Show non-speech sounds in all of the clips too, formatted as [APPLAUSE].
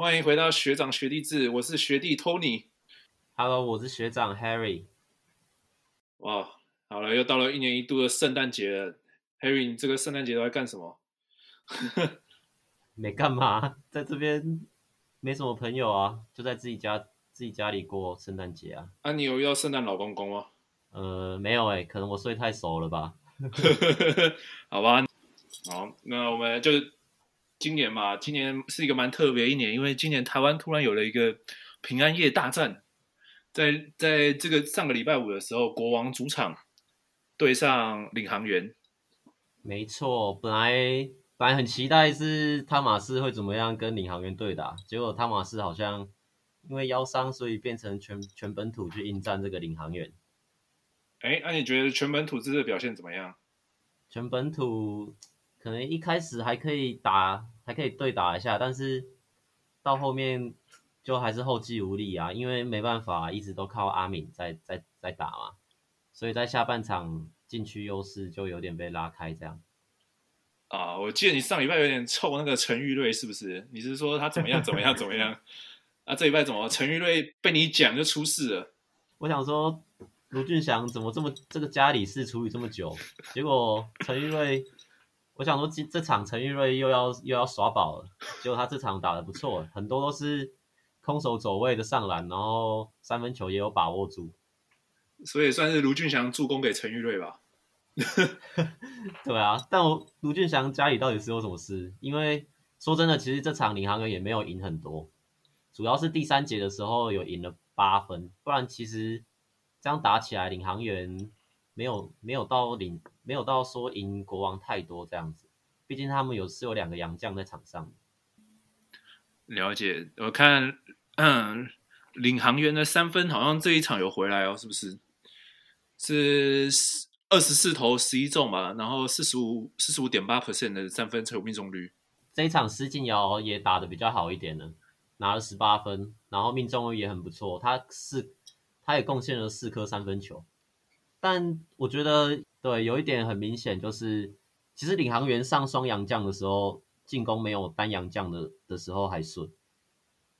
欢迎回到学长学弟制，我是学弟 Tony。Hello，我是学长 Harry。哇，好了，又到了一年一度的圣诞节了。Harry，你这个圣诞节都在干什么？[LAUGHS] 没干嘛，在这边没什么朋友啊，就在自己家自己家里过圣诞节啊。啊，你有遇到圣诞老公公吗？呃，没有诶、欸，可能我睡太熟了吧。[LAUGHS] 好吧，好，那我们就今年嘛，今年是一个蛮特别的一年，因为今年台湾突然有了一个平安夜大战，在在这个上个礼拜五的时候，国王主场对上领航员。没错，本来本来很期待是汤马斯会怎么样跟领航员对打，结果汤马斯好像因为腰伤，所以变成全全本土去应战这个领航员。哎，那、啊、你觉得全本土这次表现怎么样？全本土可能一开始还可以打，还可以对打一下，但是到后面就还是后继无力啊，因为没办法一直都靠阿敏在在在打嘛，所以在下半场禁区优势就有点被拉开这样。啊，我记得你上礼拜有点臭那个陈玉瑞是不是？你是说他怎么样怎么样怎么样？[LAUGHS] 啊，这礼拜怎么陈玉瑞被你讲就出事了？我想说。卢俊祥怎么这么这个家里事处理这么久？结果陈玉瑞，我想说这这场陈玉瑞又要又要耍宝了。结果他这场打得不错，很多都是空手走位的上篮，然后三分球也有把握住，所以算是卢俊祥助攻给陈玉瑞吧。[LAUGHS] 对啊，但我卢俊祥家里到底是有什么事？因为说真的，其实这场领航员也没有赢很多，主要是第三节的时候有赢了八分，不然其实。这样打起来，领航员没有没有到领没有到说赢国王太多这样子，毕竟他们有是有两个洋将在场上。了解，我看嗯，领航员的三分好像这一场有回来哦，是不是？是二十四投十一中嘛，然后四十五四十五点八 percent 的三分球命中率。这一场施晋尧也打的比较好一点呢，拿了十八分，然后命中率也很不错，他是。他也贡献了四颗三分球，但我觉得对有一点很明显，就是其实领航员上双洋将的时候，进攻没有单洋将的的时候还顺。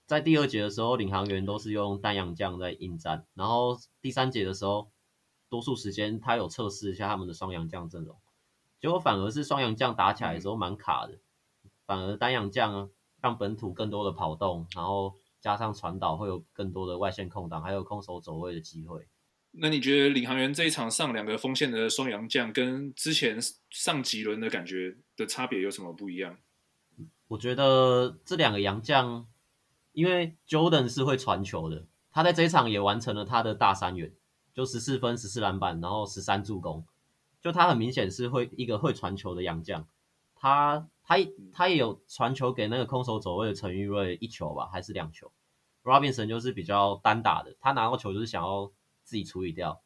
在第二节的时候，领航员都是用单洋将在应战，然后第三节的时候，多数时间他有测试一下他们的双洋将阵容，结果反而是双洋将打起来的时候蛮卡的，反而单洋将让本土更多的跑动，然后。加上传导会有更多的外线空档，还有空手走位的机会。那你觉得领航员这一场上两个锋线的双阳将，跟之前上几轮的感觉的差别有什么不一样？我觉得这两个洋将，因为 Jordan 是会传球的，他在这一场也完成了他的大三元，就十四分、十四篮板，然后十三助攻，就他很明显是会一个会传球的洋将，他。他他也有传球给那个空手走位的陈玉瑞一球吧，还是两球？Robinson 就是比较单打的，他拿到球就是想要自己处理掉，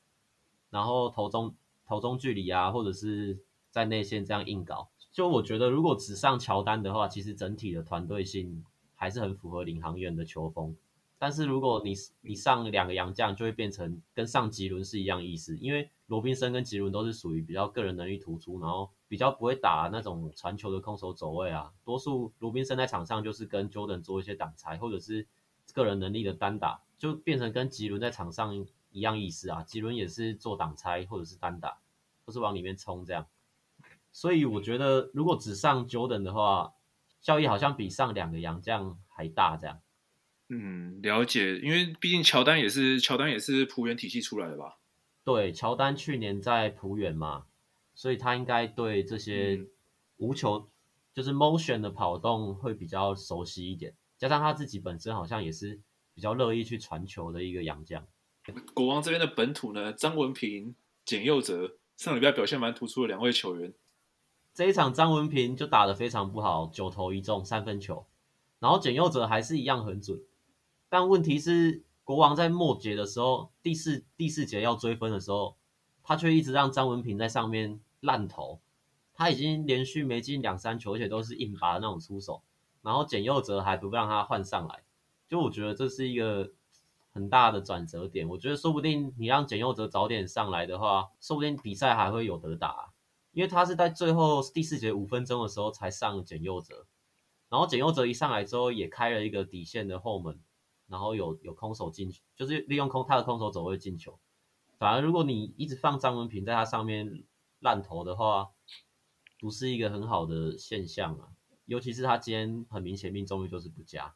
然后投中投中距离啊，或者是在内线这样硬搞。就我觉得，如果只上乔丹的话，其实整体的团队性还是很符合领航员的球风。但是如果你你上两个洋将，就会变成跟上吉伦是一样意思，因为罗宾森跟吉伦都是属于比较个人能力突出，然后比较不会打那种传球的空手走位啊。多数罗宾森在场上就是跟 Jordan 做一些挡拆，或者是个人能力的单打，就变成跟吉伦在场上一样意思啊。吉伦也是做挡拆或者是单打，都是往里面冲这样。所以我觉得如果只上 Jordan 的话，效益好像比上两个洋将还大这样。嗯，了解，因为毕竟乔丹也是乔丹也是浦原体系出来的吧？对，乔丹去年在浦原嘛，所以他应该对这些无球、嗯、就是 motion 的跑动会比较熟悉一点。加上他自己本身好像也是比较乐意去传球的一个洋将。国王这边的本土呢，张文平、简佑哲上礼拜表现蛮突出的两位球员。这一场张文平就打得非常不好，九投一中三分球，然后简佑哲还是一样很准。但问题是，国王在末节的时候，第四第四节要追分的时候，他却一直让张文平在上面烂投。他已经连续没进两三球，而且都是硬拔的那种出手。然后简佑哲还不让他换上来，就我觉得这是一个很大的转折点。我觉得说不定你让简佑哲早点上来的话，说不定比赛还会有得打。因为他是在最后第四节五分钟的时候才上简佑哲。然后简佑哲一上来之后也开了一个底线的后门，然后有有空手进，就是利用空他的空手走位进球。反而如果你一直放张文平在他上面烂投的话，不是一个很好的现象啊。尤其是他今天很明显命中率就是不佳。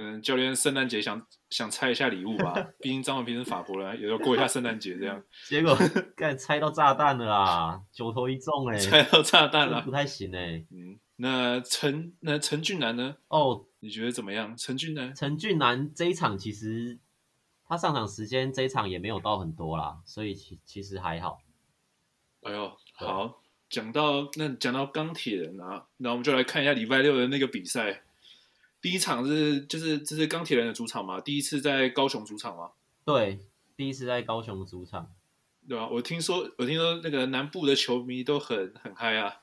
嗯，教练圣诞节想想拆一下礼物吧，[LAUGHS] 毕竟张文平是法国人，也要过一下圣诞节这样。[LAUGHS] 结果 [LAUGHS] 该拆到炸弹了啦，九头一中哎、欸，拆到炸弹了，不太行哎、欸。嗯，那陈那陈俊南呢？哦，你觉得怎么样？陈俊南？陈俊南这一场其实他上场时间这一场也没有到很多啦，所以其其实还好。哎呦，好，讲到那讲到钢铁人啊，那我们就来看一下礼拜六的那个比赛。第一场是就是这是钢铁人的主场嘛？第一次在高雄主场嘛？对，第一次在高雄主场，对吧？我听说我听说那个南部的球迷都很很嗨啊，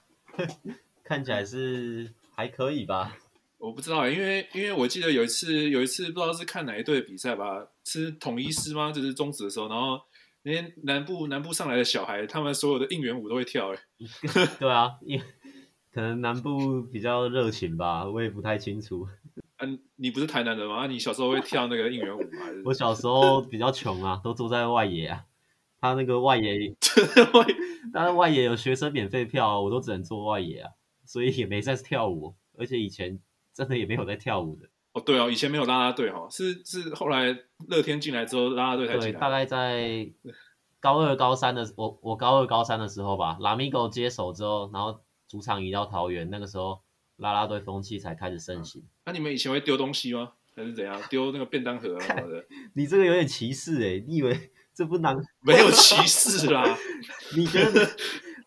[LAUGHS] 看起来是还可以吧？我不知道，因为因为我记得有一次有一次不知道是看哪一队的比赛吧，是统一师吗？就是中止的时候，然后那些南部南部上来的小孩，他们所有的应援舞都会跳哎。[LAUGHS] 对啊，因可能南部比较热情吧，我也不太清楚。嗯、[LAUGHS] 啊，你不是台南人吗？你小时候会跳那个应援舞吗？我小时候比较穷啊，都住在外野啊。他那个外野，[LAUGHS] 外，他的外野有学生免费票，我都只能坐外野啊，所以也没在跳舞。而且以前真的也没有在跳舞的。哦，对哦，以前没有啦啦队哈，是是后来乐天进来之后，啦啦队才进来。大概在高二高三的我，我高二高三的时候吧，拉米狗接手之后，然后。主场移到桃园，那个时候拉拉队风气才开始盛行。那、啊、你们以前会丢东西吗？还是怎样？丢那个便当盒啊什么的？你这个有点歧视哎！你以为这不难？[LAUGHS] 没有歧视啦。[LAUGHS] 你觉得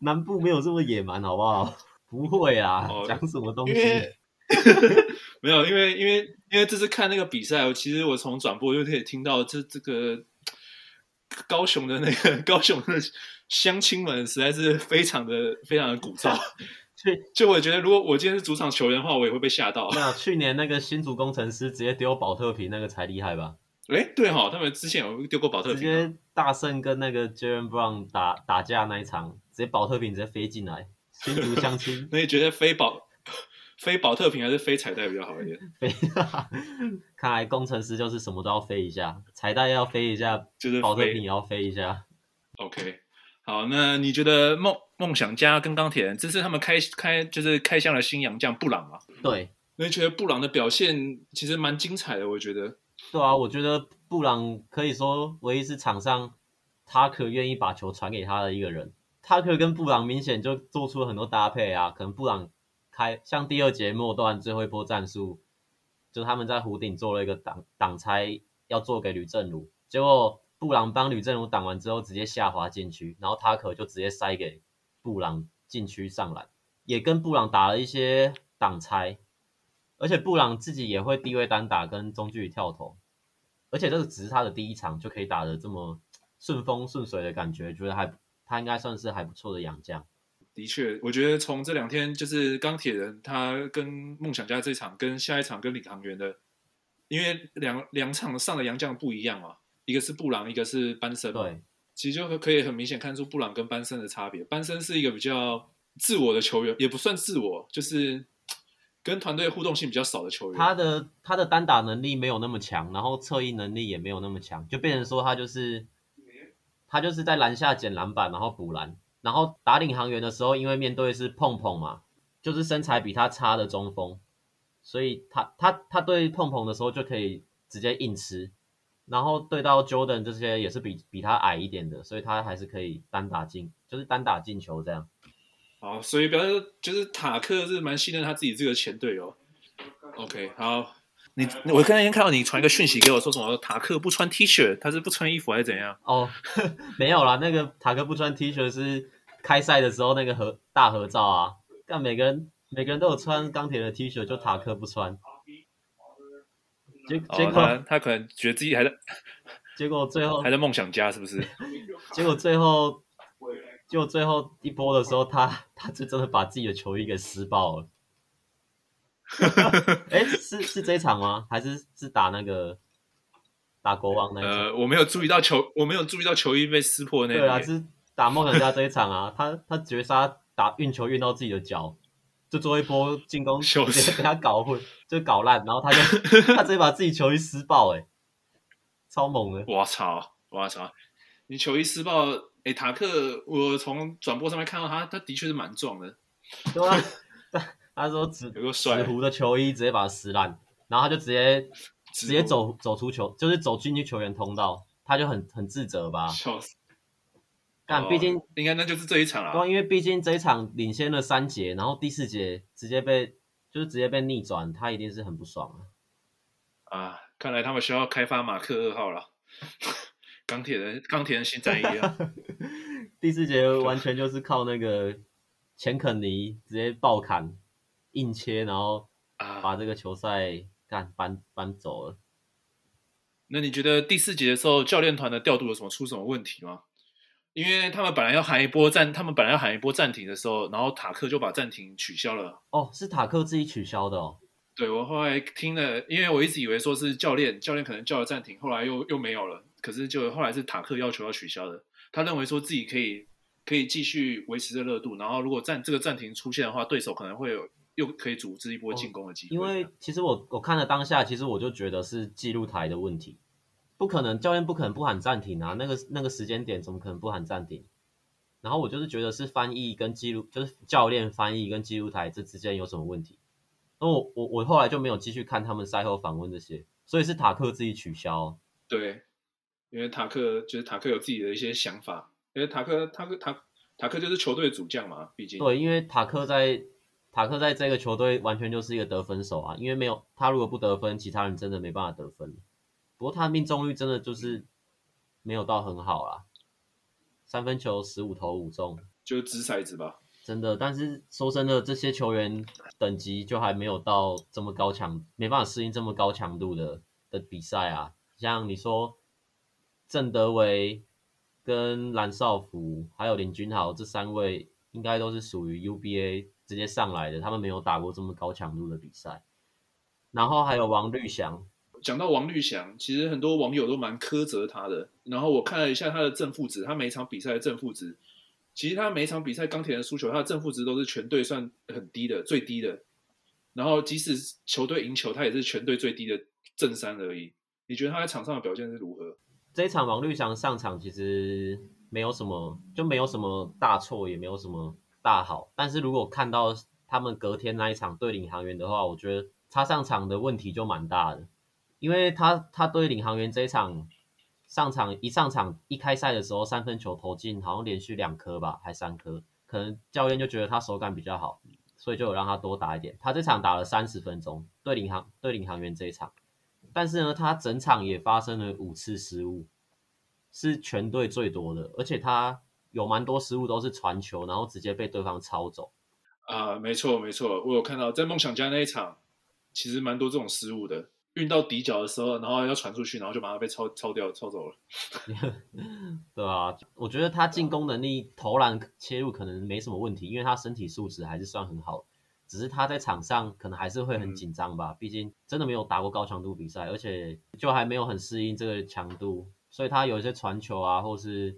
南部没有这么野蛮好不好？不会啊，讲、哦、什么东西？[LAUGHS] 没有，因为因为因为这次看那个比赛，其实我从转播就可以听到这这个高雄的那个高雄的。乡亲们实在是非常的非常的鼓噪，[LAUGHS] 去 [LAUGHS] 就我觉得，如果我今天是主场球员的话，我也会被吓到。那去年那个新竹工程师直接丢保特瓶，那个才厉害吧？哎，对哈，他们之前有丢过保特瓶，直接大圣跟那个 Jaylen Brown 打打架那一场，直接保特瓶直接飞进来，新竹乡亲。[LAUGHS] 那你觉得飞保飞保特瓶还是飞彩带比较好一点？飞，看来工程师就是什么都要飞一下，彩带要飞一下，就是保特瓶也要飞一下。OK。好，那你觉得梦梦想家跟钢铁人这次他们开开就是开箱了新洋将布朗啊？对，那你觉得布朗的表现其实蛮精彩的，我觉得。对啊，我觉得布朗可以说唯一是场上他可愿意把球传给他的一个人。塔克跟布朗明显就做出了很多搭配啊，可能布朗开像第二节末段最后一波战术，就他们在湖顶做了一个挡挡拆，要做给吕正儒，结果。布朗帮吕政儒挡完之后，直接下滑禁区，然后塔克就直接塞给布朗禁区上篮，也跟布朗打了一些挡拆，而且布朗自己也会低位单打跟中距离跳投，而且这个只是他的第一场就可以打得这么顺风顺水的感觉，觉得还他应该算是还不错的洋将。的确，我觉得从这两天就是钢铁人他跟梦想家这场跟下一场跟领航员的，因为两两场上的洋将不一样嘛。一个是布朗，一个是班森。对，其实就可以很明显看出布朗跟班森的差别。班森是一个比较自我的球员，也不算自我，就是跟团队互动性比较少的球员。他的他的单打能力没有那么强，然后策应能力也没有那么强，就变成说他就是他就是在篮下捡篮板，然后补篮，然后打领航员的时候，因为面对是碰碰嘛，就是身材比他差的中锋，所以他他他对碰碰的时候就可以直接硬吃。然后对到 Jordan 这些也是比比他矮一点的，所以他还是可以单打进，就是单打进球这样。好，所以表示就是塔克是蛮信任他自己这个前队友。OK，好，你我刚才看到你传一个讯息给我，说什么塔克不穿 T 恤，他是不穿衣服还是怎样？哦，[LAUGHS] 没有啦，那个塔克不穿 T 恤是开赛的时候那个合大合照啊，但每个人每个人都有穿钢铁的 T 恤，就塔克不穿。结结果、哦、他，他可能觉得自己还在，[LAUGHS] 结果最后还在梦想家是不是？[LAUGHS] 结果最后结果最后一波的时候，他他就真的把自己的球衣给撕爆了。哎、欸，是是这一场吗？还是是打那个打国王那一场？呃，我没有注意到球，我没有注意到球衣被撕破那。对啊，是打梦想家这一场啊，他他绝杀打运球运到自己的脚，就做一波进攻，[LAUGHS] 直接 [LAUGHS] 被他搞混，就搞烂，然后他就 [LAUGHS] 他直接把自己球衣撕爆，哎，超猛的！我操，我操，你球衣撕爆，哎，塔克，我从转播上面看到他，他的确是蛮壮的，对啊，他他说紫紫湖的球衣直接把他撕烂，然后他就直接直接走走出球，就是走进去球员通道，他就很很自责吧，笑死。但毕竟、哦、应该那就是这一场了，对，因为毕竟这一场领先了三节，然后第四节直接被就是直接被逆转，他一定是很不爽啊！啊，看来他们需要开发马克二号了，[LAUGHS] 钢铁人钢铁人新战役啊！[LAUGHS] 第四节完全就是靠那个钱肯尼直接爆砍硬切，然后把这个球赛干搬搬走了。那你觉得第四节的时候教练团的调度有什么出什么问题吗？因为他们本来要喊一波暂，他们本来要喊一波暂停的时候，然后塔克就把暂停取消了。哦，是塔克自己取消的哦。对，我后来听了，因为我一直以为说是教练，教练可能叫了暂停，后来又又没有了。可是就后来是塔克要求要取消的，他认为说自己可以可以继续维持这热度，然后如果暂这个暂停出现的话，对手可能会有又可以组织一波进攻的机会。哦，因为其实我我看了当下，其实我就觉得是记录台的问题。不可能，教练不可能不喊暂停啊！那个那个时间点怎么可能不喊暂停？然后我就是觉得是翻译跟记录，就是教练翻译跟记录台这之间有什么问题。那我我我后来就没有继续看他们赛后访问这些，所以是塔克自己取消。对，因为塔克就是塔克有自己的一些想法，因为塔克塔克塔塔克就是球队主将嘛，毕竟。对，因为塔克在塔克在这个球队完全就是一个得分手啊，因为没有他如果不得分，其他人真的没办法得分。不过他的命中率真的就是没有到很好啦，三分球十五投五中，就是掷骰子吧。真的，但是说真的，这些球员等级就还没有到这么高强，没办法适应这么高强度的的比赛啊。像你说郑德维、跟蓝少福还有林君豪这三位，应该都是属于 UBA 直接上来的，他们没有打过这么高强度的比赛。然后还有王绿翔。讲到王律翔，其实很多网友都蛮苛责他的。然后我看了一下他的正负值，他每一场比赛的正负值，其实他每一场比赛钢铁人输球，他的正负值都是全队算很低的，最低的。然后即使球队赢球，他也是全队最低的正三而已。你觉得他在场上的表现是如何？这一场王律翔上场其实没有什么，就没有什么大错，也没有什么大好。但是如果看到他们隔天那一场对领航员的话，我觉得他上场的问题就蛮大的。因为他他对领航员这一场上场一上场一开赛的时候三分球投进好像连续两颗吧，还三颗，可能教练就觉得他手感比较好，所以就有让他多打一点。他这场打了三十分钟，对领航对领航员这一场，但是呢，他整场也发生了五次失误，是全队最多的，而且他有蛮多失误都是传球，然后直接被对方抄走。啊、没错没错，我有看到在梦想家那一场，其实蛮多这种失误的。运到底角的时候，然后要传出去，然后就把他被抽抽掉、抽走了。[LAUGHS] 对啊，我觉得他进攻能力、投篮切入可能没什么问题，因为他身体素质还是算很好。只是他在场上可能还是会很紧张吧，毕竟真的没有打过高强度比赛，而且就还没有很适应这个强度，所以他有一些传球啊，或是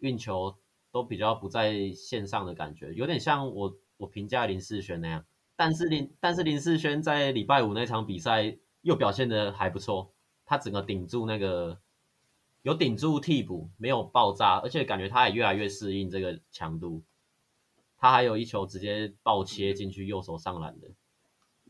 运球都比较不在线上的感觉，有点像我我评价林世轩那样。但是林但是林世轩在礼拜五那场比赛。又表现得还不错，他整个顶住那个，有顶住替补，没有爆炸，而且感觉他也越来越适应这个强度。他还有一球直接爆切进去右手上篮的，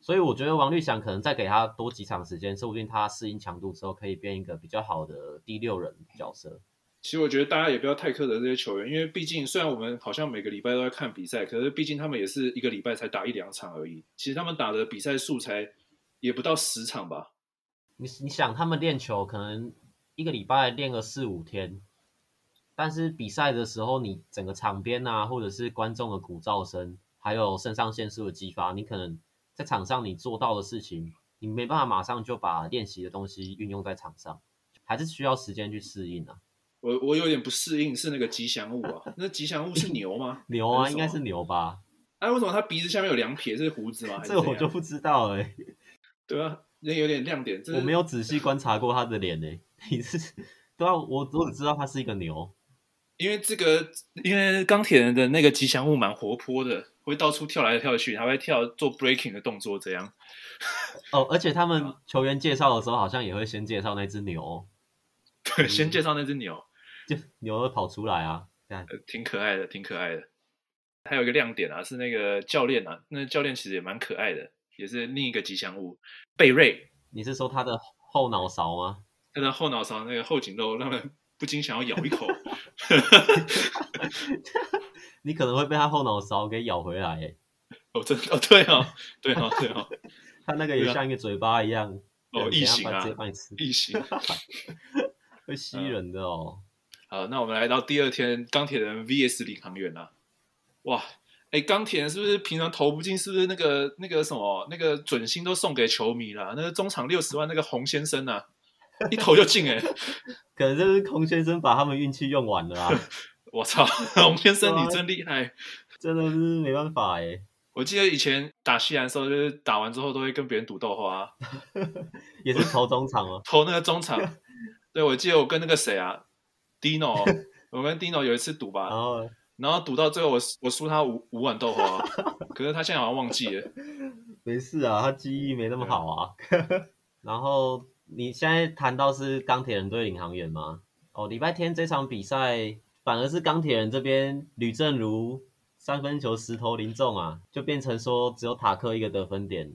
所以我觉得王律翔可能再给他多几场时间，说不定他适应强度之后可以变一个比较好的第六人角色。其实我觉得大家也不要太苛责这些球员，因为毕竟虽然我们好像每个礼拜都在看比赛，可是毕竟他们也是一个礼拜才打一两场而已。其实他们打的比赛数才。也不到十场吧。你你想，他们练球可能一个礼拜练个四五天，但是比赛的时候，你整个场边啊，或者是观众的鼓噪声，还有肾上腺素的激发，你可能在场上你做到的事情，你没办法马上就把练习的东西运用在场上，还是需要时间去适应啊。我我有点不适应，是那个吉祥物啊，那吉祥物是牛吗？[LAUGHS] 牛啊，应该是牛吧？哎，为什么他鼻子下面有两撇是胡子吗？[LAUGHS] 这个我就不知道哎、欸。对啊，那有点亮点。我没有仔细观察过他的脸呢。[LAUGHS] 你是对啊，我我只知道他是一个牛。因为这个，因为钢铁人的那个吉祥物蛮活泼的，会到处跳来跳去，还会跳做 breaking 的动作，这样。哦，而且他们球员介绍的时候，好像也会先介绍那只牛。对，先介绍那只牛，就牛会跑出来啊，呃，挺可爱的，挺可爱的。还有一个亮点啊，是那个教练啊，那个、教练其实也蛮可爱的，也是另一个吉祥物贝瑞。你是说他的后脑勺吗？他的后脑勺那个后颈肉，让人不禁想要咬一口。[LAUGHS] 你可能会被他后脑勺给咬回来诶。哦，真的哦，对哦，对哦，对哦。他那个也像一个嘴巴一样。哦，异形啊，异形，会吸人的哦。好，那我们来到第二天，钢铁人 VS 领航员啊。哇，哎，钢铁是不是平常投不进？是不是那个那个什么那个准星都送给球迷了？那个中场六十万那个洪先生啊，一投就进哎。[LAUGHS] 可能就是洪先生把他们运气用完了啊。[LAUGHS] 我操，洪先生你真厉害，真的是没办法哎。我记得以前打西兰的时候，就是打完之后都会跟别人赌豆花，[LAUGHS] 也是投中场哦，投那个中场。对，我记得我跟那个谁啊，Dino，我跟 Dino 有一次赌吧，然后然后赌到最后我我输他五五碗豆花，可是他现在好像忘记了。[LAUGHS] 没事啊，他记忆没那么好啊。[LAUGHS] 然后你现在谈到是钢铁人对领航员吗？哦，礼拜天这场比赛反而是钢铁人这边吕正如。三分球十投零中啊，就变成说只有塔克一个得分点，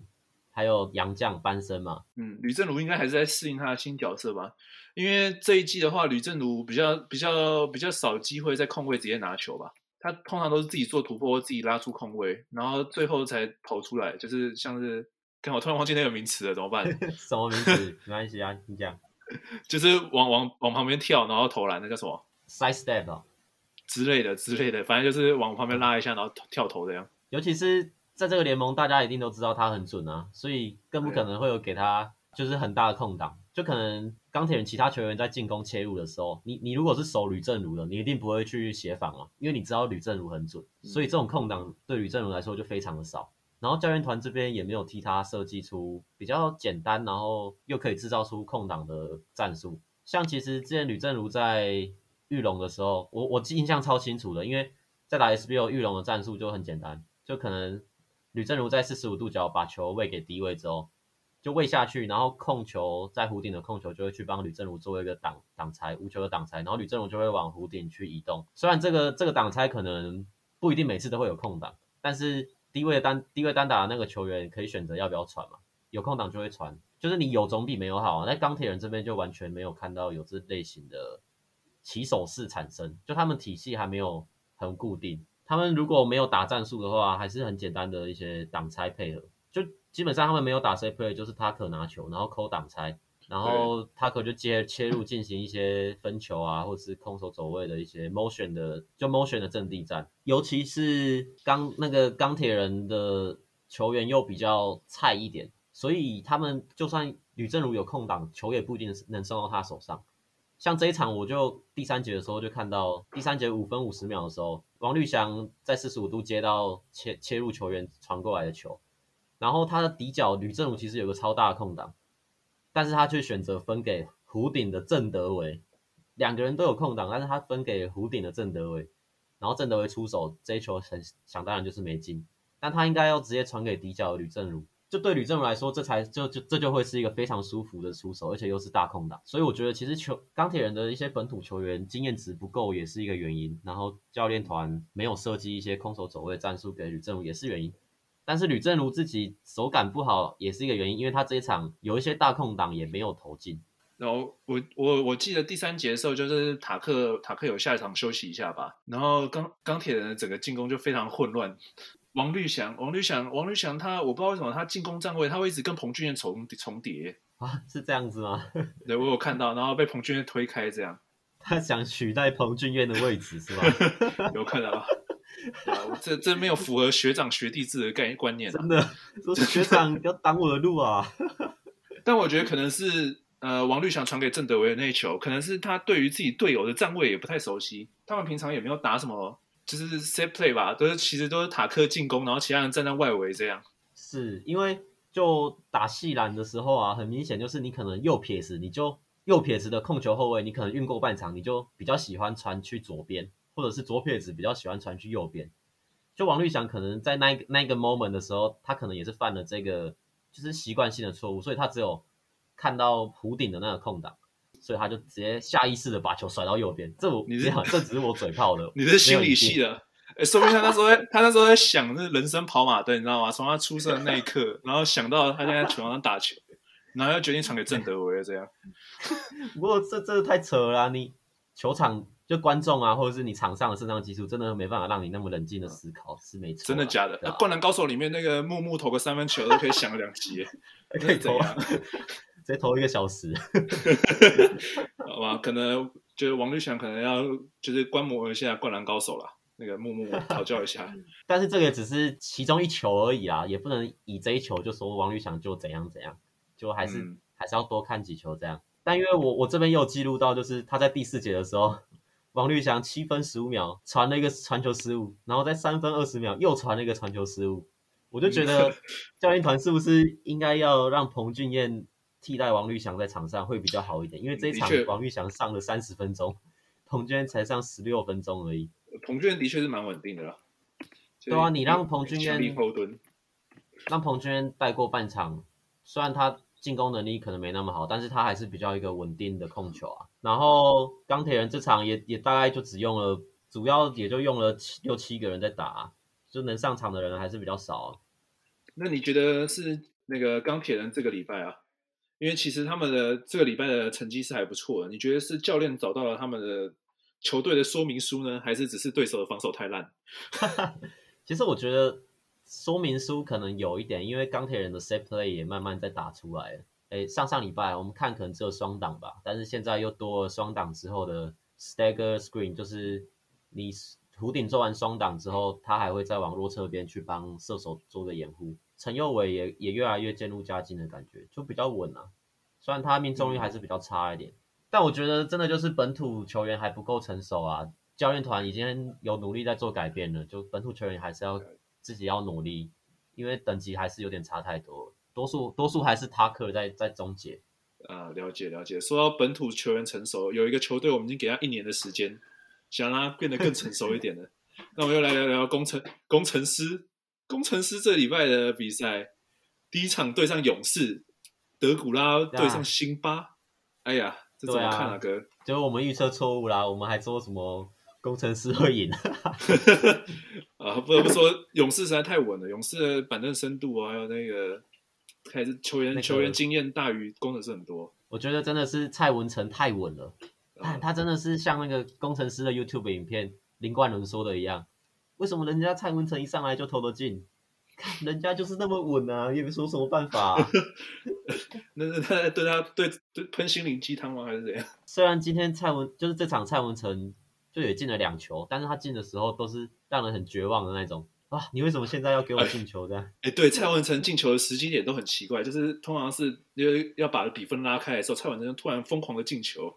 还有洋将班森嘛。嗯，吕正儒应该还是在适应他的新角色吧，因为这一季的话，吕正儒比较比较比较少机会在空位直接拿球吧，他通常都是自己做突破或自己拉出空位，然后最后才跑出来，就是像是，刚好突然忘记那个名词了，怎么办？[LAUGHS] 什么名词？没关系啊，你讲，[LAUGHS] 就是往往往旁边跳，然后投篮，那叫什么？Side step 啊。之类的之类的，反正就是往旁边拉一下，然后跳投这样。尤其是在这个联盟，大家一定都知道他很准啊，所以更不可能会有给他就是很大的空档。就可能钢铁人其他球员在进攻切入的时候，你你如果是守吕正如的，你一定不会去协防啊，因为你知道吕正如很准，所以这种空档对吕政儒来说就非常的少。然后教练团这边也没有替他设计出比较简单，然后又可以制造出空档的战术。像其实之前吕正如在玉龙的时候，我我印象超清楚的，因为在打 SBO 玉龙的战术就很简单，就可能吕正如在四十五度角把球喂给低位之后，就喂下去，然后控球在弧顶的控球就会去帮吕政儒做一个挡挡拆，无球的挡拆，然后吕正如就会往弧顶去移动。虽然这个这个挡拆可能不一定每次都会有空档，但是低位的单低位单打的那个球员可以选择要不要传嘛，有空档就会传，就是你有总比没有好那。钢铁人这边就完全没有看到有这类型的。起手式产生，就他们体系还没有很固定。他们如果没有打战术的话，还是很简单的一些挡拆配合。就基本上他们没有打 set play，就是他可拿球，然后扣挡拆，然后他可就接切入进行一些分球啊，或者是空手走位的一些 motion 的，就 motion 的阵地战。尤其是钢那个钢铁人的球员又比较菜一点，所以他们就算吕正如有空档，球也不一定能送到他手上。像这一场，我就第三节的时候就看到，第三节五分五十秒的时候，王律翔在四十五度接到切切入球员传过来的球，然后他的底角吕政儒其实有个超大的空档，但是他却选择分给弧顶的郑德维，两个人都有空档，但是他分给弧顶的郑德维，然后郑德维出手这一球很想当然就是没进，但他应该要直接传给底角的吕政儒。就对吕政儒来说，这才就就这就会是一个非常舒服的出手，而且又是大空档，所以我觉得其实球钢铁人的一些本土球员经验值不够也是一个原因，然后教练团没有设计一些空手走位战术给吕政儒也是原因，但是吕政儒自己手感不好也是一个原因，因为他这一场有一些大空档也没有投进。然后我我我记得第三节的时候，就是塔克塔克有下一场休息一下吧，然后钢钢铁人的整个进攻就非常混乱。王律翔，王律翔，王律翔，他我不知道为什么他进攻站位他会一直跟彭俊彦重重叠啊？是这样子吗？[LAUGHS] 对，我有看到，然后被彭俊彦推开这样。他想取代彭俊彦的位置是吧？[LAUGHS] 有可能啊。这这没有符合学长学弟制的概念观念，真的，说学长要挡我的路啊。[LAUGHS] 但我觉得可能是呃，王律翔传给郑德维的那一球，可能是他对于自己队友的站位也不太熟悉，他们平常也没有打什么。就是 set play 吧，都是其实都是塔克进攻，然后其他人站在外围这样。是因为就打细篮的时候啊，很明显就是你可能右撇子，你就右撇子的控球后卫，你可能运过半场，你就比较喜欢传去左边，或者是左撇子比较喜欢传去右边。就王律翔可能在那那个 moment 的时候，他可能也是犯了这个就是习惯性的错误，所以他只有看到弧顶的那个空档，所以他就直接下意识的把球甩到右边。这我你是这只是我嘴炮的，[LAUGHS] 你是心理系的。哎，说明他那时候他那时候在想那人生跑马灯，你知道吗？从他出生的那一刻，然后想到他现在在球场上打球，然后要决定传给郑德维这样。[LAUGHS] 不过这这太扯了啊，你球场。就观众啊，或者是你场上的肾上激素，真的没办法让你那么冷静的思考，是没错。真的假的？灌篮高手里面那个木木投个三分球都可以想两集，[LAUGHS] 可以投，直接投一个小时。[LAUGHS] 好吧，可能就是王律翔可能要就是观摩一下灌篮高手了，那个木木讨教一下。[LAUGHS] 但是这个只是其中一球而已啊，也不能以这一球就说王律翔就怎样怎样，就还是、嗯、还是要多看几球这样。但因为我我这边又记录到，就是他在第四节的时候。[LAUGHS] 王律翔七分十五秒传了一个传球失误，然后在三分二十秒又传了一个传球失误，我就觉得教练团是不是应该要让彭俊彦替代王玉祥在场上会比较好一点？因为这一场王玉祥上了三十分钟，彭娟才上十六分钟而已。彭娟的确是蛮稳定的啦。对啊，你让彭俊彦让彭俊彦带过半场，虽然他。进攻能力可能没那么好，但是他还是比较一个稳定的控球啊。然后钢铁人这场也也大概就只用了，主要也就用了七六七个人在打啊，就能上场的人还是比较少啊。那你觉得是那个钢铁人这个礼拜啊？因为其实他们的这个礼拜的成绩是还不错的。你觉得是教练找到了他们的球队的说明书呢，还是只是对手的防守太烂？[LAUGHS] 其实我觉得。说明书可能有一点，因为钢铁人的 set play 也慢慢在打出来了。诶，上上礼拜我们看可能只有双挡吧，但是现在又多了双挡之后的 stagger screen，就是你弧顶做完双挡之后，他还会再往弱侧边去帮射手做个掩护。陈佑伟也也越来越渐入佳境的感觉，就比较稳啊。虽然他命中率还是比较差一点，嗯、但我觉得真的就是本土球员还不够成熟啊。教练团已经有努力在做改变了，就本土球员还是要。自己要努力，因为等级还是有点差太多，多数多数还是塔克在在终结。啊，了解了解。说到本土球员成熟，有一个球队我们已经给他一年的时间，想让他变得更成熟一点的。那我们又来聊聊工程工程师，工程师这礼拜的比赛，第一场对上勇士，德古拉对上辛巴。啊、哎呀，这怎么看啊，哥？就我们预测错误啦，我们还说什么？工程师会赢 [LAUGHS] [LAUGHS] 啊！不得不说，勇士实在太稳了。勇士的板凳深度啊，还有那个还是球员、那个、球员经验大于工程师很多。我觉得真的是蔡文成太稳了，他他真的是像那个工程师的 YouTube 影片林冠伦说的一样，为什么人家蔡文成一上来就投得进？看人家就是那么稳啊，也没说什么办法、啊。[LAUGHS] 那 [LAUGHS] 是他对他对对喷心灵鸡汤吗？还是怎样？[LAUGHS] 虽然今天蔡文就是这场蔡文成。就也进了两球，但是他进的时候都是让人很绝望的那种啊！你为什么现在要给我进球这样？哎、对，蔡文成进球的时机点都很奇怪，就是通常是因为要把比分拉开的时候，蔡文成突然疯狂的进球，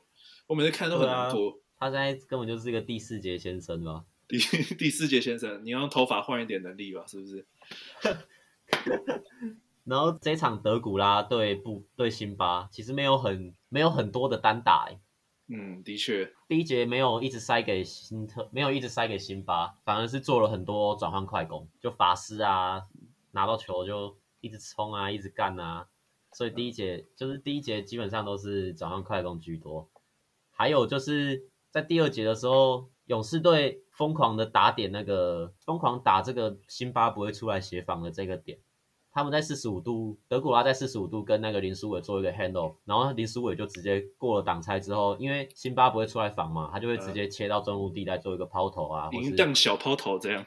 我每次看都很难过、啊。他现在根本就是一个第四节先生吧？第 [LAUGHS] 第四节先生，你要用头发换一点能力吧？是不是？[LAUGHS] 然后这场德古拉对布对辛巴，其实没有很没有很多的单打、欸嗯，的确，第一节没有一直塞给辛特，没有一直塞给辛巴，反而是做了很多转换快攻，就法师啊，拿到球就一直冲啊，一直干啊，所以第一节就是第一节基本上都是转换快攻居多，还有就是在第二节的时候，勇士队疯狂的打点那个，疯狂打这个辛巴不会出来协防的这个点。他们在四十五度，德古拉在四十五度跟那个林书伟做一个 handle，然后林书伟就直接过了挡拆之后，因为辛巴不会出来防嘛，他就会直接切到中路地带做一个抛投啊，淫荡小抛投这样。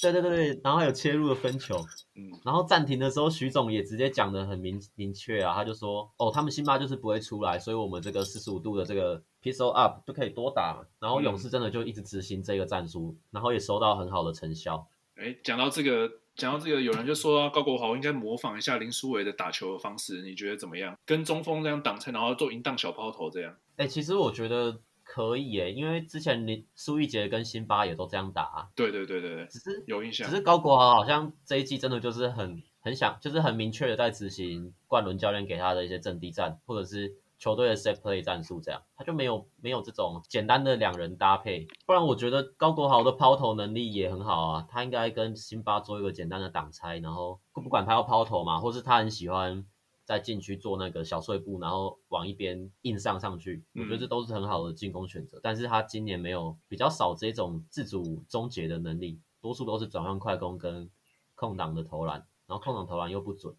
对对对，然后还有切入的分球，嗯，然后暂停的时候，徐总也直接讲的很明明确啊，他就说，哦，他们辛巴就是不会出来，所以我们这个四十五度的这个 pistol up 就可以多打，然后勇士真的就一直执行这个战术，然后也收到很好的成效。哎，讲到这个。讲到这个，有人就说高国豪应该模仿一下林书伟的打球的方式，你觉得怎么样？跟中锋这样挡拆，然后做淫荡小抛投这样？哎、欸，其实我觉得可以诶，因为之前林苏奕杰跟辛巴也都这样打。啊对对对对对，只是有印象。只是高国豪好像这一季真的就是很很想，就是很明确的在执行冠伦教练给他的一些阵地战，或者是球队的 set play 战术，这样他就没有没有这种简单的两人搭配。不然我觉得高国豪的抛投能力也很好啊，他应该跟辛巴做一个简单的挡拆，然后不管他要抛投嘛，或是他很喜欢在禁区做那个小碎步，然后往一边硬上上去，我觉得这都是很好的进攻选择。嗯、但是他今年没有比较少这种自主终结的能力，多数都是转换快攻跟空档的投篮。然后空档投篮又不准，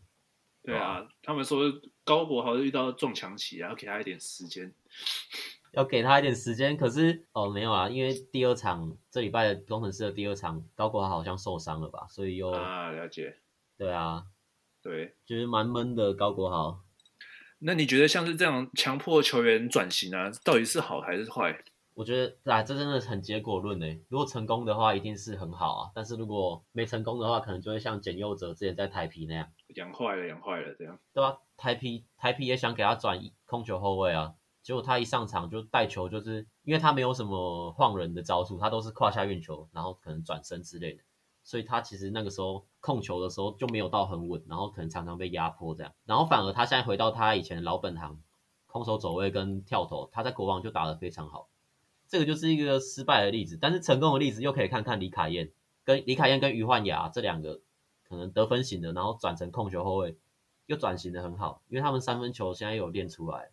对啊，他们说高国豪遇到撞墙期啊，要给他一点时间，[LAUGHS] 要给他一点时间。可是哦，没有啊，因为第二场这礼拜的工程师的第二场，高国豪好像受伤了吧，所以又啊了解，对啊，对，就是蛮闷的高国豪。那你觉得像是这样强迫球员转型啊，到底是好还是坏？我觉得啊，这真的很结果论诶。如果成功的话，一定是很好啊。但是如果没成功的话，可能就会像简佑哲之前在台皮那样，养坏了，养坏了这样。对啊，台皮台皮也想给他转控球后卫啊，结果他一上场就带球，就是因为他没有什么晃人的招数，他都是胯下运球，然后可能转身之类的，所以他其实那个时候控球的时候就没有到很稳，然后可能常常被压迫这样。然后反而他现在回到他以前的老本行，空手走位跟跳投，他在国王就打得非常好。这个就是一个失败的例子，但是成功的例子又可以看看李凯燕跟李凯燕跟于焕雅这两个可能得分型的，然后转成控球后卫，又转型的很好，因为他们三分球现在有练出来，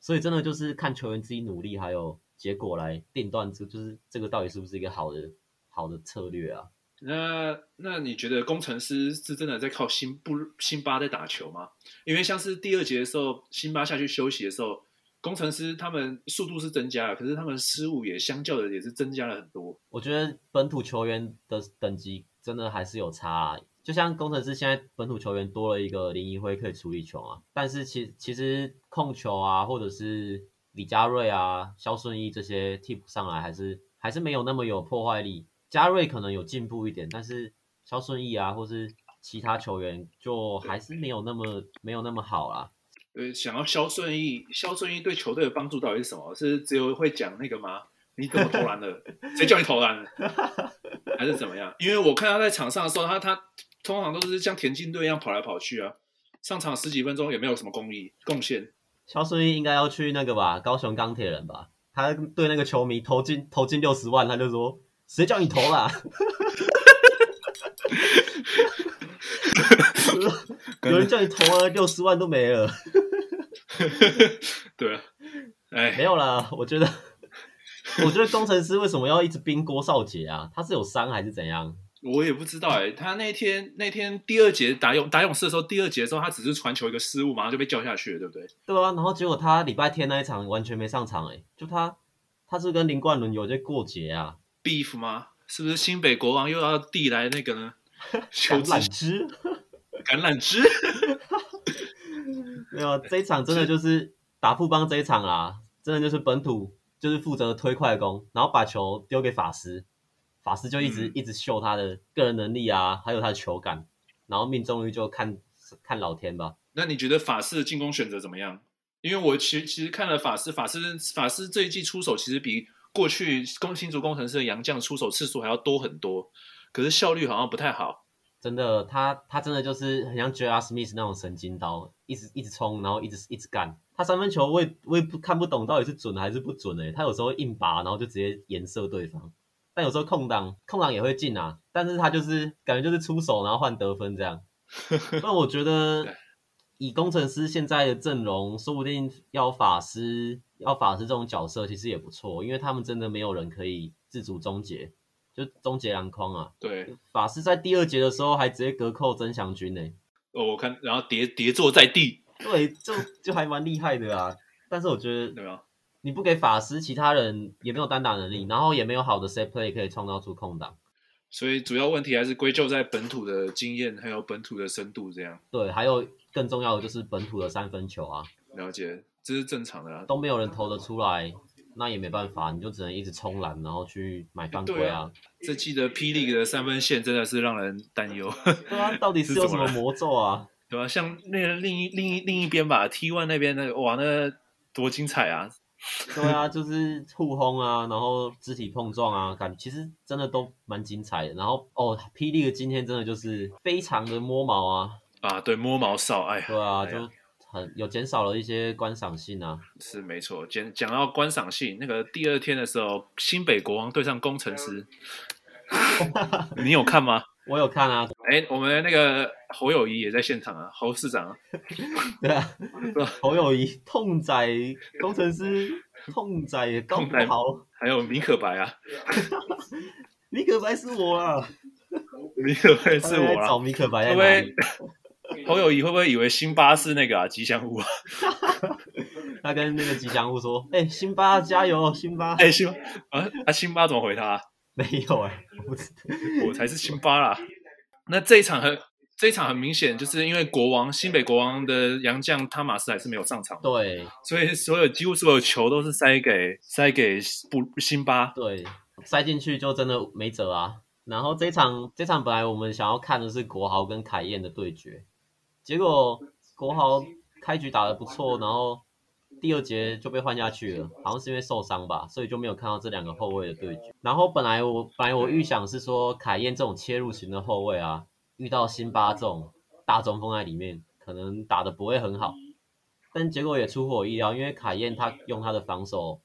所以真的就是看球员自己努力还有结果来定断，这就是这个到底是不是一个好的好的策略啊？那那你觉得工程师是真的在靠辛不辛巴在打球吗？因为像是第二节的时候，辛巴下去休息的时候。工程师他们速度是增加了，可是他们失误也相较的也是增加了很多。我觉得本土球员的等级真的还是有差啊，就像工程师现在本土球员多了一个林宜辉可以处理球啊，但是其其实控球啊，或者是李佳瑞啊、肖顺义这些替补上来，还是还是没有那么有破坏力。家瑞可能有进步一点，但是肖顺义啊，或是其他球员就还是没有那么没有那么好啦。呃，想要肖顺义，肖顺义对球队的帮助到底是什么？是只有会讲那个吗？你怎么投篮的？[LAUGHS] 谁叫你投篮？还是怎么样？因为我看他在场上的时候，他他通常都是像田径队一样跑来跑去啊，上场十几分钟也没有什么功益贡献。肖顺义应该要去那个吧，高雄钢铁人吧？他对那个球迷投进投进六十万，他就说：“谁叫你投啦？” [LAUGHS] 有人叫你投啊，六十万都没了。[LAUGHS] 对啊，哎，没有啦。我觉得，我觉得工程师为什么要一直冰郭少杰啊？他是有伤还是怎样？我也不知道哎、欸。他那天那天第二节打勇打勇士的时候，第二节的时候他只是传球一个失误，马上就被叫下去了，对不对？对啊。然后结果他礼拜天那一场完全没上场哎、欸，就他他是跟林冠伦有些过节啊？Beef 吗？是不是新北国王又要递来那个 [LAUGHS] 呢？橄榄枝，[LAUGHS] 橄榄枝。[LAUGHS] 没有，这一场真的就是打富邦这一场啦，真的就是本土就是负责推快攻，然后把球丢给法师，法师就一直、嗯、一直秀他的个人能力啊，还有他的球感，然后命中率就看看老天吧。那你觉得法师的进攻选择怎么样？因为我其实其实看了法师，法师法师这一季出手其实比过去工新竹工程师的洋将出手次数还要多很多，可是效率好像不太好。真的，他他真的就是很像 J.R. Smith 那种神经刀，一直一直冲，然后一直一直干。他三分球我也我也不看不懂到底是准还是不准诶。他有时候硬拔，然后就直接颜射对方。但有时候空档空档也会进啊，但是他就是感觉就是出手然后换得分这样。[LAUGHS] 那我觉得以工程师现在的阵容，说不定要法师要法师这种角色其实也不错，因为他们真的没有人可以自主终结。就终结篮筐啊！对，法师在第二节的时候还直接隔扣曾祥军呢。哦，我看，然后叠叠坐在地，对，就就还蛮厉害的啊。但是我觉得，对啊，你不给法师，其他人也没有单打能力，然后也没有好的 set play 可以创造出空档。所以主要问题还是归咎在本土的经验，还有本土的深度这样。对，还有更重要的就是本土的三分球啊。了解，这是正常的啊，都没有人投得出来。那也没办法，你就只能一直冲篮，然后去买犯规啊。这季的霹雳的三分线真的是让人担忧。对啊，到底是有 [LAUGHS] 什么魔咒啊？对吧、啊？像那个另一另一另一边吧，T one 那边那个哇，那个、多精彩啊！对啊，就是互轰啊，然后肢体碰撞啊，感觉其实真的都蛮精彩的。然后哦，霹雳的今天真的就是非常的摸毛啊啊，对，摸毛少，哎，对啊，哎、就很有减少了一些观赏性啊。是没错，讲讲到观赏性，那个第二天的时候，新北国王对上工程师，[LAUGHS] 你有看吗？我有看啊，哎，我们那个侯友谊也在现场啊，侯市长啊，[LAUGHS] 对啊，侯友谊痛宰工程师，痛宰高国豪，还有米可白啊，[LAUGHS] 米可白是我啊，米可白是我啊，找米可白在哪里？侯友宜会不会以为辛巴是那个啊吉祥物啊？[LAUGHS] 他跟那个吉祥物说：“哎、欸，辛巴加油，辛巴！”哎、欸，辛巴啊啊，辛巴怎么回他、啊？[LAUGHS] 没有哎、欸，我才是辛巴啦。那这一场很，这一场很明显，就是因为国王新北国王的洋将汤马斯还是没有上场，对，所以所有几乎所有球都是塞给塞给不辛巴，对，塞进去就真的没辙啊。然后这一场这一场本来我们想要看的是国豪跟凯燕的对决，结果国豪开局打得不错，然后。第二节就被换下去了，好像是因为受伤吧，所以就没有看到这两个后卫的对决。然后本来我本来我预想是说凯燕这种切入型的后卫啊，遇到辛巴这种大中锋在里面，可能打得不会很好。但结果也出乎我意料，因为凯燕他用他的防守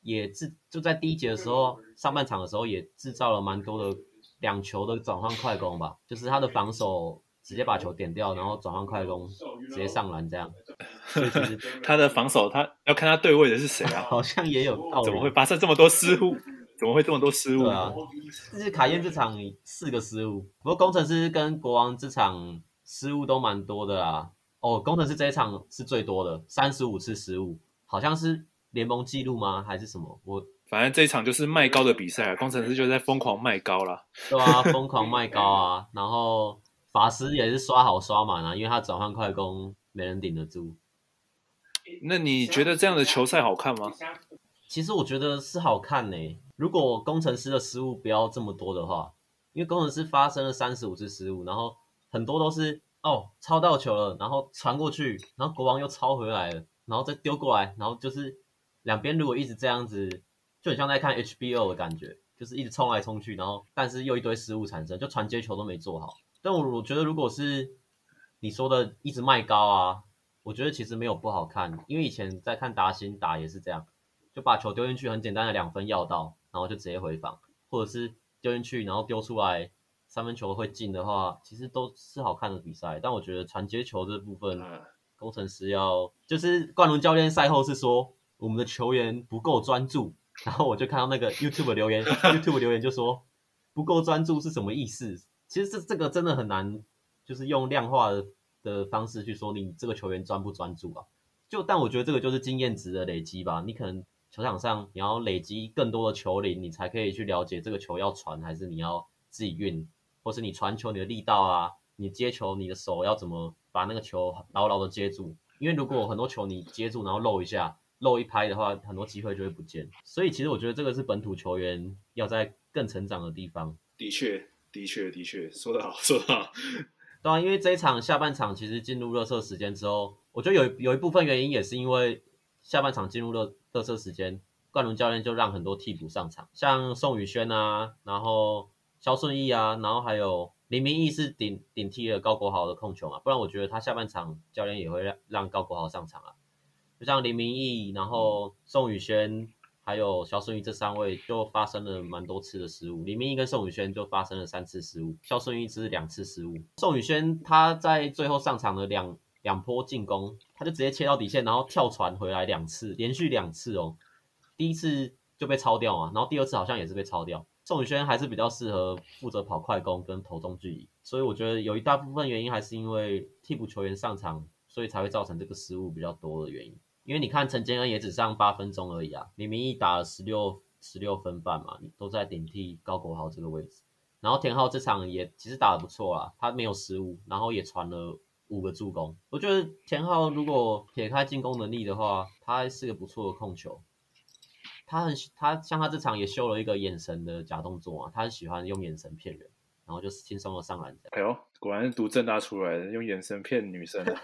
也制就在第一节的时候，上半场的时候也制造了蛮多的两球的转换快攻吧，就是他的防守。直接把球点掉，然后转换快攻，直接上篮这样。[LAUGHS] 他的防守，他要看他对位的是谁啊？[LAUGHS] 好像也有道理。怎么会发生这么多失误？怎么会这么多失误？对啊，这是卡宴这场四个失误，不过工程师跟国王这场失误都蛮多的啊。哦，工程师这一场是最多的，三十五次失误，好像是联盟纪录吗？还是什么？我反正这一场就是卖高的比赛啊，攻城狮就在疯狂卖高了。对啊，疯狂 [LAUGHS] 卖高啊，然后。法师也是刷好刷满啊，因为他转换快攻没人顶得住。那你觉得这样的球赛好看吗？其实我觉得是好看呢、欸。如果工程师的失误不要这么多的话，因为工程师发生了三十五次失误，然后很多都是哦抄到球了，然后传过去，然后国王又抄回来了，然后再丢过来，然后就是两边如果一直这样子，就很像在看 HBO 的感觉，就是一直冲来冲去，然后但是又一堆失误产生，就传接球都没做好。但我我觉得，如果是你说的一直卖高啊，我觉得其实没有不好看，因为以前在看达兴打也是这样，就把球丢进去，很简单的两分要到，然后就直接回防，或者是丢进去然后丢出来三分球会进的话，其实都是好看的比赛。但我觉得传接球这部分，工程师要就是冠伦教练赛后是说我们的球员不够专注，然后我就看到那个 YouTube 留言，[LAUGHS] YouTube 留言就说不够专注是什么意思？其实这这个真的很难，就是用量化的的方式去说你这个球员专不专注啊。就但我觉得这个就是经验值的累积吧。你可能球场上你要累积更多的球龄，你才可以去了解这个球要传还是你要自己运，或是你传球你的力道啊，你接球你的手要怎么把那个球牢牢的接住。因为如果很多球你接住然后漏一下漏一拍的话，很多机会就会不见。所以其实我觉得这个是本土球员要在更成长的地方。的确。的确，的确，说得好，说得好。[LAUGHS] 对啊，因为这一场下半场其实进入热射时间之后，我觉得有有一部分原因也是因为下半场进入热热射时间，冠伦教练就让很多替补上场，像宋宇轩啊，然后肖顺义啊，然后还有林明义是顶顶替了高国豪的控球嘛，不然我觉得他下半场教练也会让让高国豪上场啊，就像林明义，然后宋宇轩。还有肖顺义这三位就发生了蛮多次的失误，李明义跟宋宇轩就发生了三次失误，肖顺义只是两次失误。宋宇轩他在最后上场的两两波进攻，他就直接切到底线，然后跳传回来两次，连续两次哦。第一次就被抄掉嘛，然后第二次好像也是被抄掉。宋宇轩还是比较适合负责跑快攻跟投中距离，所以我觉得有一大部分原因还是因为替补球员上场，所以才会造成这个失误比较多的原因。因为你看陈建恩也只上八分钟而已啊，李明义打了十六十六分半嘛，你都在顶替高国豪这个位置。然后田浩这场也其实打得不错啦，他没有失误，然后也传了五个助攻。我觉得田浩如果撇开进攻能力的话，他还是个不错的控球。他很他像他这场也秀了一个眼神的假动作啊，他很喜欢用眼神骗人，然后就是轻松的上篮。哎呦，果然是读政大出来的，用眼神骗女生。[LAUGHS]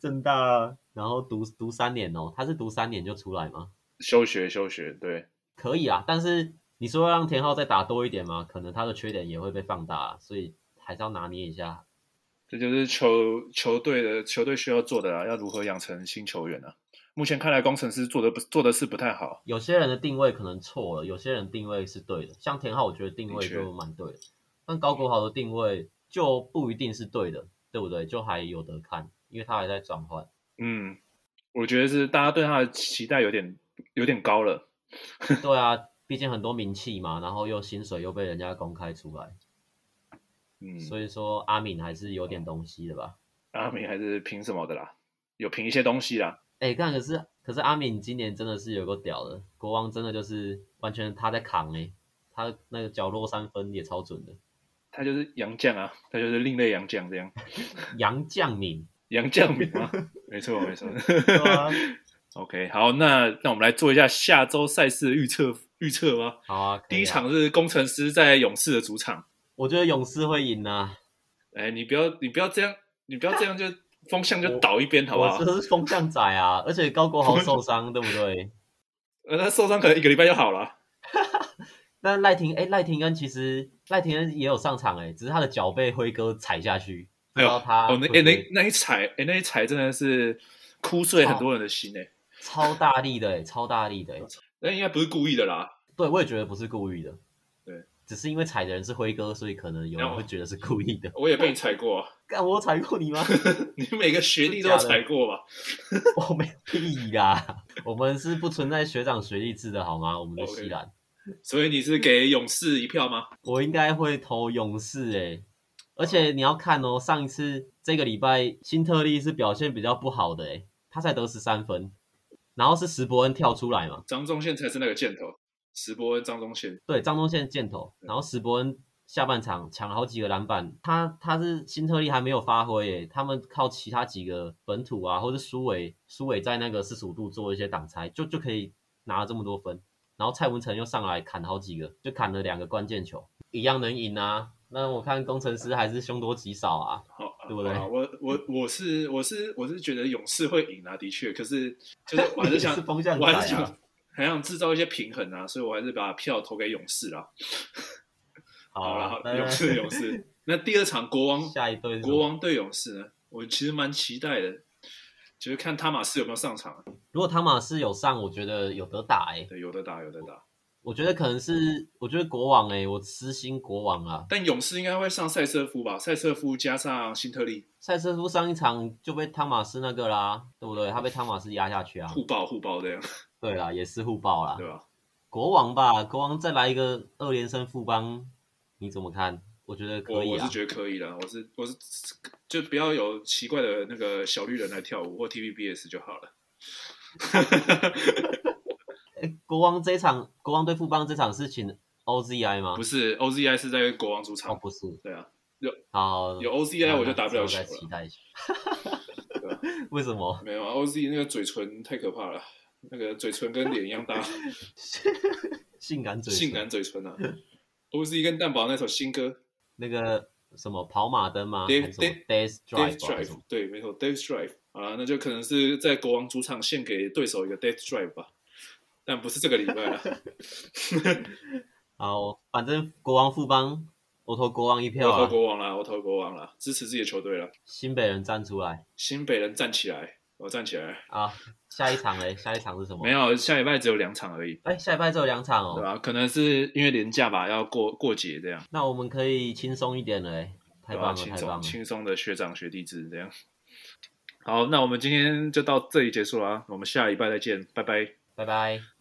正大，然后读读三年哦，他是读三年就出来吗？休学休学，对，可以啊。但是你说要让田浩再打多一点吗？可能他的缺点也会被放大，所以还是要拿捏一下。这就是球球队的球队需要做的啊，要如何养成新球员啊？目前看来，工程师做的不做的事不太好。有些人的定位可能错了，有些人定位是对的。像田浩，我觉得定位就蛮对的，但高国豪的定位就不一定是对的，对不对？就还有得看，因为他还在转换。嗯，我觉得是大家对他的期待有点有点高了。[LAUGHS] 对啊，毕竟很多名气嘛，然后又薪水又被人家公开出来。嗯，所以说阿敏还是有点东西的吧？阿敏还是凭什么的啦？有凭一些东西啦。哎、欸，看可是可是阿敏今年真的是有个屌的，国王真的就是完全他在扛哎、欸，他那个角落三分也超准的。他就是杨将啊，他就是另类杨将这样。杨将敏，[LAUGHS] 杨将敏吗？没错没错。[LAUGHS] 啊、OK，好，那那我们来做一下下周赛事的预测预测吧。好啊，啊第一场是工程师在勇士的主场。我觉得勇士会赢啊！哎，你不要，你不要这样，你不要这样，就风向就倒一边，好不好？我这是风向仔啊！而且高国豪受伤，对不对？[LAUGHS] 呃，他受伤可能一个礼拜就好了。[LAUGHS] 那赖廷，哎，赖廷恩其实赖廷恩也有上场，哎，只是他的脚被辉哥踩下去，哎呦，他哦，那哎那那一踩，哎那一踩真的是哭碎很多人的心，哎，超大力的，哎，超大力的，哎，那应该不是故意的啦。对，我也觉得不是故意的。只是因为踩的人是辉哥，所以可能有人会觉得是故意的。[LAUGHS] 我也被你踩过，啊，干我踩过你吗？[LAUGHS] 你每个学弟都有踩过吧？[LAUGHS] 我没屁啦，我们是不存在学长学弟制的好吗？我们的西兰。Okay. 所以你是给勇士一票吗？我应该会投勇士诶、欸，而且你要看哦，上一次这个礼拜新特利是表现比较不好的诶、欸，他才得十三分，然后是石伯恩跳出来嘛，张宗宪才是那个箭头。石伯恩、张宗宪，对，张宗宪箭头，然后石伯恩下半场抢了好几个篮板，他他是新特利还没有发挥耶，他们靠其他几个本土啊，或者苏伟苏伟在那个四十五度做一些挡拆，就就可以拿了这么多分，然后蔡文成又上来砍了好几个，就砍了两个关键球，一样能赢啊。那我看工程师还是凶多吉少啊，好对不对？我我我是我是我是觉得勇士会赢啊，的确，可是就是 [LAUGHS] 我还是想，是风向我还是想。还想制造一些平衡啊，所以我还是把票投给勇士啦。[LAUGHS] 好了，好，勇士，勇士。[LAUGHS] 那第二场国王下一队，国王对勇士呢？我其实蛮期待的，就是看汤马斯有没有上场。如果汤马斯有上，我觉得有得打哎、欸。对，有得打，有得打。我觉得可能是，我觉得国王哎、欸，我私心国王啊。但勇士应该会上赛瑟夫吧？赛瑟夫加上辛特利。赛瑟夫上一场就被汤马斯那个啦，对不对？他被汤马斯压下去啊。互爆，互爆这样。对啦，也是互爆啦，对吧？国王吧，国王再来一个二连胜富邦，你怎么看？我觉得可以啊，我，我是觉得可以的，我是我是就不要有奇怪的那个小绿人来跳舞或 TVBS 就好了。[LAUGHS] 欸、国王这一场，国王对富邦这场是请 OZI 吗？不是，OZI 是在国王主场。哦，不是，对啊，有好有 OZI 我就打不了球了。再期待一下。[LAUGHS] [LAUGHS] 为什么？没有啊，OZ 那个嘴唇太可怕了。那个嘴唇跟脸一样大，[LAUGHS] 性感嘴性感嘴唇啊！OZ 跟蛋堡那首新歌，那个什么跑马灯吗？Dave Dave Dave Drive，对，没错，Dave Drive 啊，那就可能是在国王主场献给对手一个 Dave Drive 吧，但不是这个礼拜了。[LAUGHS] 好，反正国王富邦，我投国王一票啊！我投国王了，我投国王了，支持自己的球队了。新北人站出来，新北人站起来，我站起来啊！下一场嘞？下一场是什么？没有，下礼拜只有两场而已。哎，下礼拜只有两场哦，对吧？可能是因为年假吧，要过过节这样。那我们可以轻松一点了，哎，太棒了，太棒了！轻松的学长学弟制这样。好，那我们今天就到这里结束了啊，我们下礼拜再见，拜拜，拜拜。